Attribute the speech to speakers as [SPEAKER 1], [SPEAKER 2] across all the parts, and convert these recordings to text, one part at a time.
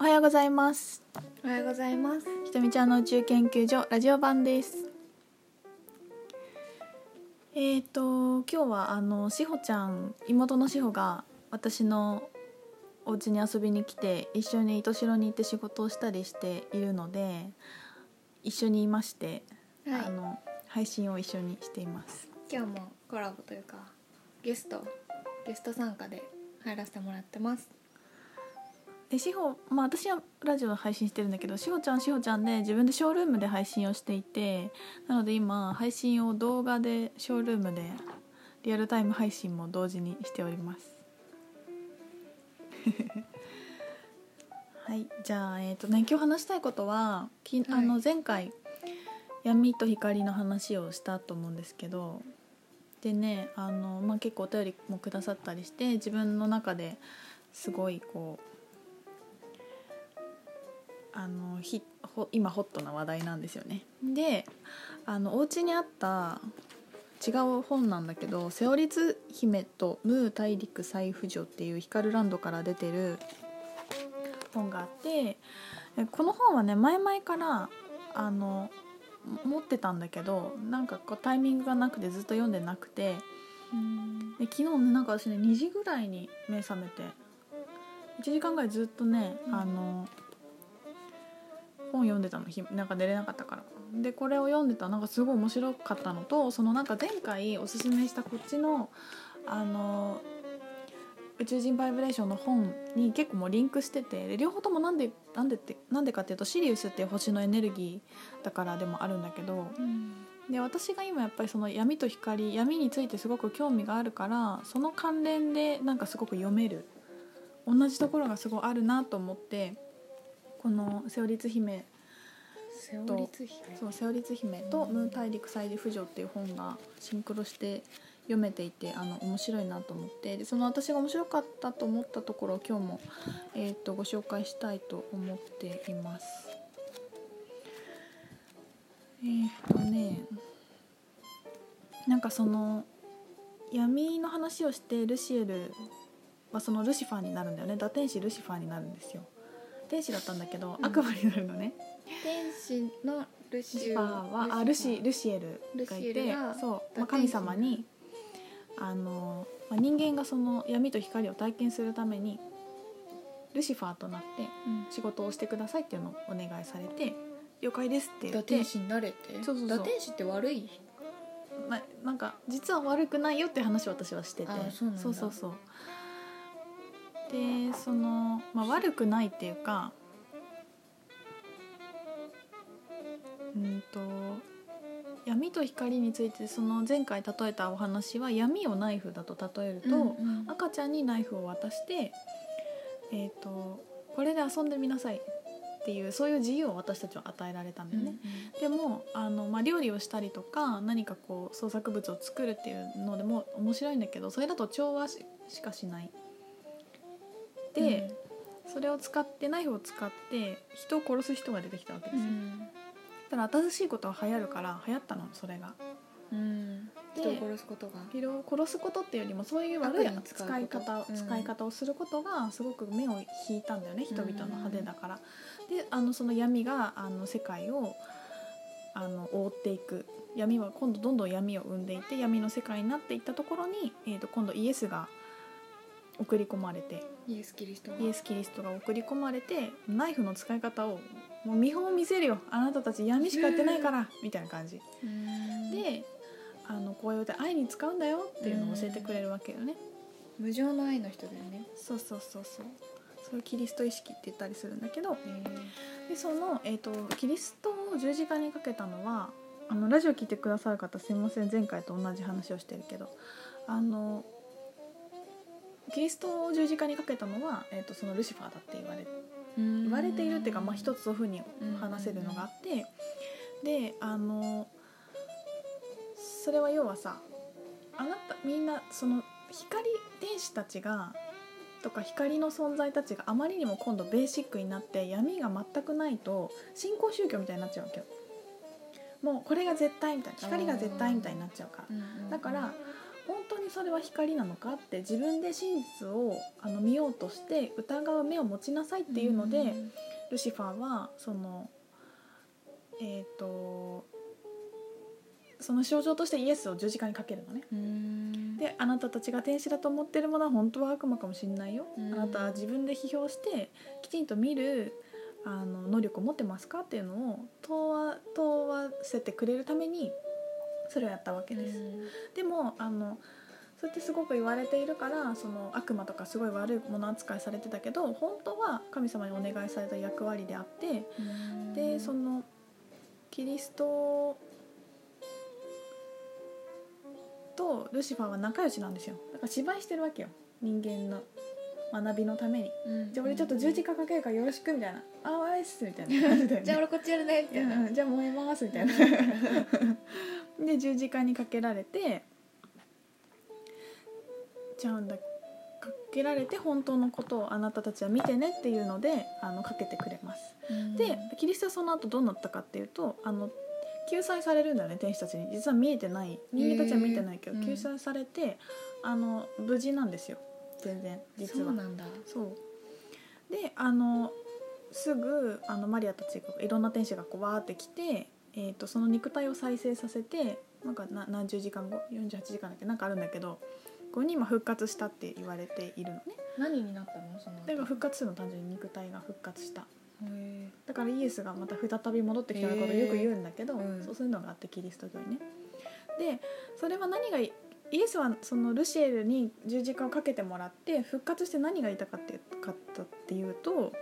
[SPEAKER 1] おはようございます。
[SPEAKER 2] おはようございます。
[SPEAKER 1] ひとみちゃんの宇宙研究所ラジオ版です。えっ、ー、と今日はあのしほちゃん妹のしほが私のお家に遊びに来て一緒に糸代に行って仕事をしたりしているので一緒にいまして、はい、あの配信を一緒にしています。
[SPEAKER 2] 今日もコラボというかゲストゲスト参加で入らせてもらってます
[SPEAKER 1] でしほまあ私はラジオ配信してるんだけどしほちゃんしほちゃんで自分でショールームで配信をしていてなので今配信を動画でショールームでリアルタイム配信も同時にしております。はいじゃあえっ、ー、とね今日話したいことはき、あの前回闇と光の話をしたと思うんですけどでねあの、まあ、結構お便りもくださったりして自分の中ですごいこうあのひほ今ホットな話題なんですよね。であのお家にあった違う本なんだけど「セオリツ姫とムー大陸再浮上」っていうヒカルランドから出てる本があってこの本はね前々からあの持ってたんだけどなんかこうタイミングがなくてずっと読んでなくてで昨日ねなんか私ね2時ぐらいに目覚めて1時間ぐらいずっとね、うん、あの本読んでたのなんか寝れなかったから。でこれを読んでたなんかすごい面白かったのとそのなんか前回おすすめしたこっちのあの宇宙人バイブレーションの本に結構もうリンクしててで両方ともなんでなんでってなんでかっていうとシリウスっていう星のエネルギーだからでもあるんだけど、うん、で私が今やっぱりその闇と光闇についてすごく興味があるからその関連でなんかすごく読める同じところがすごいあるなと思ってこの「セオリツ姫」とそうセオリツ姫と「ムーン大陸再浮上」っていう本がシンクロして読めていてあの面白いなと思ってでその私が面白かったと思ったところを今日も、えーと、ご紹介したいと思っています。えっ、ー、とねなんかその闇の話をしてルシエルはそのルシファーになるんだよね堕天使ルシファーになるんですよ。天使だったんだけど、うん、悪魔になるのね。
[SPEAKER 2] 天使のルシ
[SPEAKER 1] ファーはあルシル。シエルがいてそう、まあ、神様にあの、まあ、人間がその闇と光を体験するためにルシファーとなって仕事をしてくださいっていうのをお願いされて「了解です」って言って
[SPEAKER 2] 天使になれて？そうそうそう。堕天使って悪い？
[SPEAKER 1] まあ、なんか実は悪くないよって話を私はしてて。そうそうそうでその、まあ、悪くないっていうかうんと闇と光についてその前回例えたお話は闇をナイフだと例えると、うんうん、赤ちゃんにナイフを渡して、えーと、これで遊んでみなさいっていうそういう自由を私たちは与えられたんだよね。うんうん、でもあの、まあ、料理をしたりとか何かこう創作物を作るっていうのでも面白いんだけどそれだと調和しかしない。で、うん、それを使ってナイフを使って人を殺す人が出てきたわけですよ。うん。ただ新しいことは流行るから流行ったのそれが。
[SPEAKER 2] うん、人を殺すことが。
[SPEAKER 1] 人を殺すことっていうよりもそういう悪い使い方使い方をすることがすごく目を引いたんだよね、人々の派手だから。であのその闇があの世界をあの覆っていく。闇は今度どんどん闇を生んでいて闇の世界になっていったところに、えー、と今度イエスが送り込まれて。
[SPEAKER 2] イエス・キリスト
[SPEAKER 1] が。イエス・キリストが送り込まれてナイフの使い方をもう見本を見せるよ。あなたたち闇しかやってないからみたいな感じ。であのこうやって愛に使うんだよっていうのを教えてくれるわけよね。
[SPEAKER 2] 無情の愛の人だよね。
[SPEAKER 1] そうそうそうそう。それをキリスト意識って言ったりするんだけど。でその、えーと、キリストを十字架にかけたのはあのラジオ聞いてくださる方すいません。前回と同じ話をしてるけど。あのキリストを十字架にかけたのは、えーと、そのルシファーだって言われ言われているっていうか、まあ、一つそういうふうに話せるのがあってであのそれは要はさあなたみんなその光天使たちがとか光の存在たちがあまりにも今度ベーシックになって闇が全くないと新興宗教みたいになっちゃうわけよ。もうこれが絶対みたいな光が絶対みたいになっちゃうから、だから本当ににそれは光なのかって自分で真実をあの見ようとして疑う目を持ちなさいっていうので、ルシファーはそのえっ、とその象徴としてイエスを十字架にかけるのね。
[SPEAKER 2] うん。
[SPEAKER 1] であなたたちが天使だと思ってるものは本当は悪魔かもしれないよ、
[SPEAKER 2] うん。
[SPEAKER 1] あなたは自分で批評してきちんと見るあの能力を持ってますかっていうのを問わ問わせてくれるためにそれをやったわけです、でもあのそうやってすごく言われているからその悪魔とかすごい悪いもの扱いされてたけど本当は神様にお願いされた役割であって
[SPEAKER 2] うん。
[SPEAKER 1] でそのキリストとルシファーは仲良しなんですよ。だから芝居してるわけよ。人間の学びのために。
[SPEAKER 2] うん。
[SPEAKER 1] じゃあ俺ちょっと十字架かけるからよろしくみたいな「ああいっす」みたいな。感じだよね。
[SPEAKER 2] じゃあ俺こっちやるねみたいな
[SPEAKER 1] うん。うんじゃあ燃えますみたいな。で十字架にかけられてじゃあだかけられて本当のことをあなたたちは見てねっていうのであのかけてくれます。でキリストはその後どうなったかっていうとあの救済されるんだよね天使たちに。実は見えてない。人間たちは見えてないけど、救済されてあの無事なんですよ全然実は。
[SPEAKER 2] そうなんだ。
[SPEAKER 1] そう。であのすぐあのマリアたちがいろんな天使がこうわーって来て、えー、とその肉体を再生させてなんかな何十時間後48時間だっけなんかあるんだけどここに今復活したって言われているのね。
[SPEAKER 2] 何になったの？その後。
[SPEAKER 1] だから復活するの単純に肉体が復活した。
[SPEAKER 2] へ
[SPEAKER 1] だからイエスがまた再び戻ってきたことをよく言うんだけど、そうそういうのがあってキリスト教にね。でそれは何がいイエスはそのルシエルに十字架をかけてもらって復活して何が言いたかってかったっていうと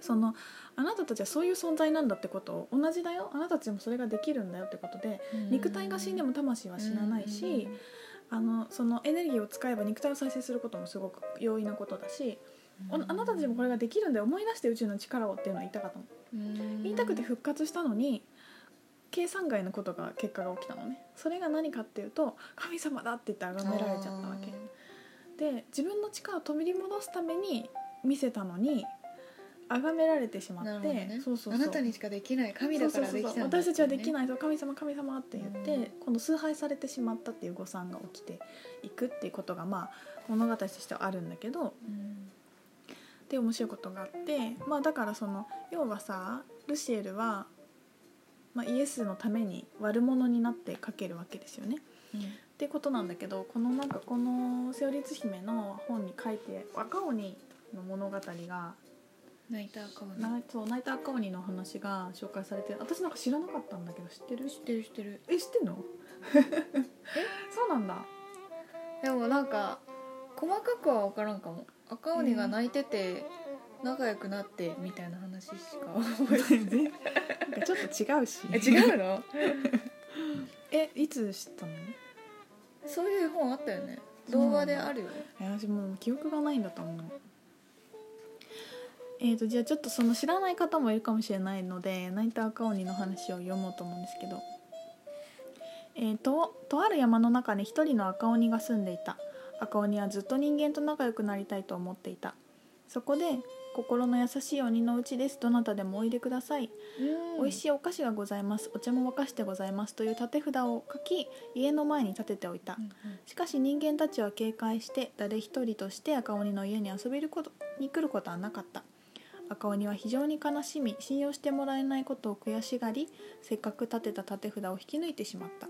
[SPEAKER 1] そのあなたたちはそういう存在なんだってことを同じだよ。あなたたちもそれができるんだよってことで
[SPEAKER 2] ー
[SPEAKER 1] 肉体が死んでも魂は死なないし、あのそのエネルギーを使えば肉体を再生することもすごく容易なことだし、おあなたたちもこれができるんだよ。思い出して宇宙の力をっていうのを言いたかったの。
[SPEAKER 2] うん。
[SPEAKER 1] 言いたくて復活したのに計算外のことが結果が起きたのね。それが何かっていうと神様だって言って崇められちゃったわけ。で自分の力を取り戻すために見せたのに崇められてしまって、
[SPEAKER 2] ね。
[SPEAKER 1] そうそうそう。
[SPEAKER 2] あなたにしかできない神だからできたんだ
[SPEAKER 1] そうそうそう私たちはでき
[SPEAKER 2] い
[SPEAKER 1] ないと神様神様って言って、
[SPEAKER 2] うん。
[SPEAKER 1] 今度崇拝されてしまったっていう誤算が起きていくっていうことがまあ物語としてはあるんだけどで面白いことがあってまあだからその要はさルシエルは、まあ、イエスのために悪者になって書けるわけですよね。っていうことなんだけどこのなんかこの「セオリツ姫」の本に書いて赤鬼の物語が
[SPEAKER 2] 泣いた顔に
[SPEAKER 1] なそう泣いた赤鬼の話が紹介されて私なんか知らなかったんだけど知ってる？
[SPEAKER 2] 知ってる知ってる。
[SPEAKER 1] え知ってんの？そうなんだ。
[SPEAKER 2] でもなんか細かくは分からんかも。赤鬼が泣いてて仲良くなってみたいな話しか覚えて
[SPEAKER 1] なんかちょっと違うし。
[SPEAKER 2] え違うの？
[SPEAKER 1] えいつ知ったの？
[SPEAKER 2] そういう本あったよね。動画であるよ。
[SPEAKER 1] え私もう記憶がないんだと思う。えー、とじゃあちょっとその知らない方もいるかもしれないので泣いた赤鬼の話を読もうと思うんですけど、えー、ととある山の中に一人の赤鬼が住んでいた。赤鬼はずっと人間と仲良くなりたいと思っていた。そこで「心の優しい鬼のうちです。どなたでもおいでください」美味し
[SPEAKER 2] い
[SPEAKER 1] いお菓子がございます。お茶も沸かしてございますという立て札を書き家の前に立てておいた、しかし人間たちは警戒して誰一人として赤鬼の家に遊びることに来ることはなかった。赤鬼は非常に悲しみ信用してもらえないことを悔しがりせっかく立てた立て札を引き抜いてしまった。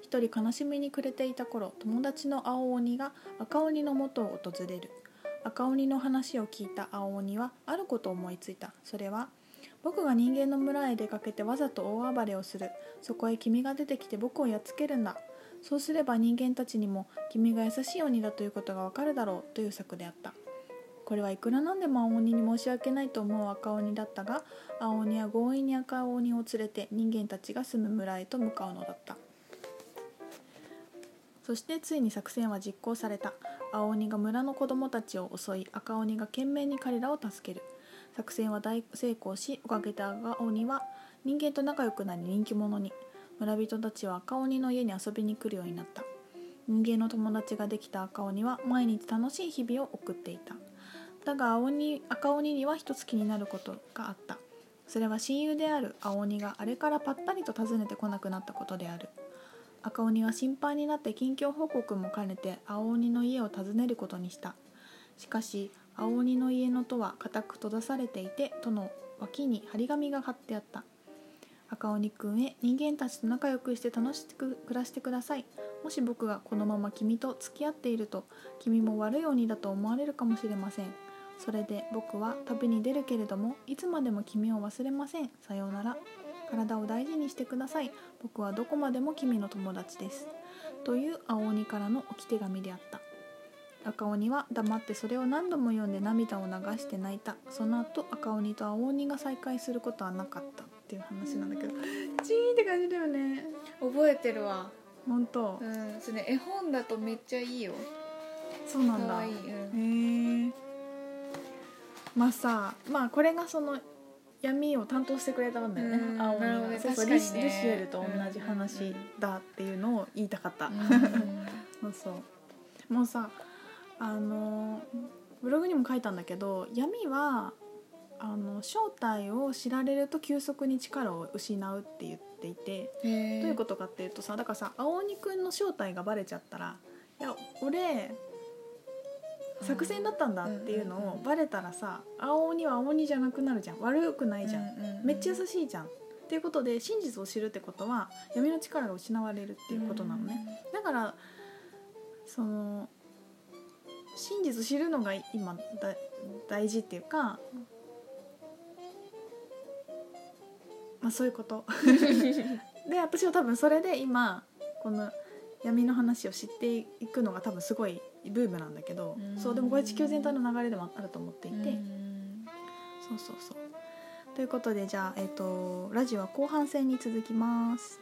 [SPEAKER 1] 一人悲しみに暮れていた頃友達の青鬼が赤鬼の元を訪れる赤鬼の話を聞いた青鬼はあることを思いついた。それは僕が人間の村へ出かけてわざと大暴れをする。そこへ君が出てきて僕をやっつけるんだ。そうすれば人間たちにも君が優しい鬼だということがわかるだろうという策であった。これはいくらなんでも青鬼に申し訳ないと思う赤鬼だったが青鬼は強引に赤鬼を連れて人間たちが住む村へと向かうのだった。そしてついに作戦は実行された。青鬼が村の子供たちを襲い赤鬼が懸命に彼らを助ける。作戦は大成功しおかげで赤鬼は人間と仲良くなり人気者に。村人たちは赤鬼の家に遊びに来るようになった。人間の友達ができた赤鬼は毎日楽しい日々を送っていた。だが青鬼赤鬼には一つ気になることがあった。それは親友である青鬼があれからぱったりと訪ねてこなくなったことである。赤鬼は心配になって近況報告も兼ねて青鬼の家を訪ねることにした。しかし青鬼の家の戸は固く閉ざされていて戸の脇に張り紙が貼ってあった。赤鬼くんへ人間たちと仲良くして楽しく暮らしてください。もし僕がこのまま君と付き合っていると君も悪い鬼だと思われるかもしれません。それで僕は旅に出るけれどもいつまでも君を忘れません。さようなら。体を大事にしてください。僕はどこまでも君の友達です。という青鬼からの置き手紙であった。赤鬼は黙ってそれを何度も読んで涙を流して泣いた。その後赤鬼と青鬼が再会することはなかったっていう話なんだけど。チーンって感じだよね。
[SPEAKER 2] 覚えてるわ。
[SPEAKER 1] 本当。
[SPEAKER 2] うん。それね絵本だとめっちゃいいよ。
[SPEAKER 1] そうなんだ。へ
[SPEAKER 2] うん。
[SPEAKER 1] えまあさまあこれがその闇を担当してくれたんだよね
[SPEAKER 2] うん
[SPEAKER 1] 青鬼が。そうそう
[SPEAKER 2] ね。
[SPEAKER 1] リシルシエルと同じ話だっていうのを言いたかった、
[SPEAKER 2] うん
[SPEAKER 1] そうそう。もうさあのブログにも書いたんだけど闇はあの正体を知られると急速に力を失うって言っていて。どういうことかっていうとさだからさ青鬼くんの正体がバレちゃったら「いや俺作戦だったんだ」っていうのをバレたらさ青鬼は青鬼じゃなくなるじゃん。悪くないじゃ
[SPEAKER 2] ん、
[SPEAKER 1] めっちゃ優しいじゃん。っていうことで真実を知るってことは闇の力が失われるっていうことなのね。だからその真実知るのが今だ大事っていうかまあそういうこと。で私は多分それで今この闇の話を知っていくのが多分すごいブームなんだけど
[SPEAKER 2] うん。
[SPEAKER 1] そうでもこれ地球全体の流れでもあると思っていて、
[SPEAKER 2] うん。
[SPEAKER 1] そうそうそう。ということでじゃあ、えっとラジオは後半戦に続きます。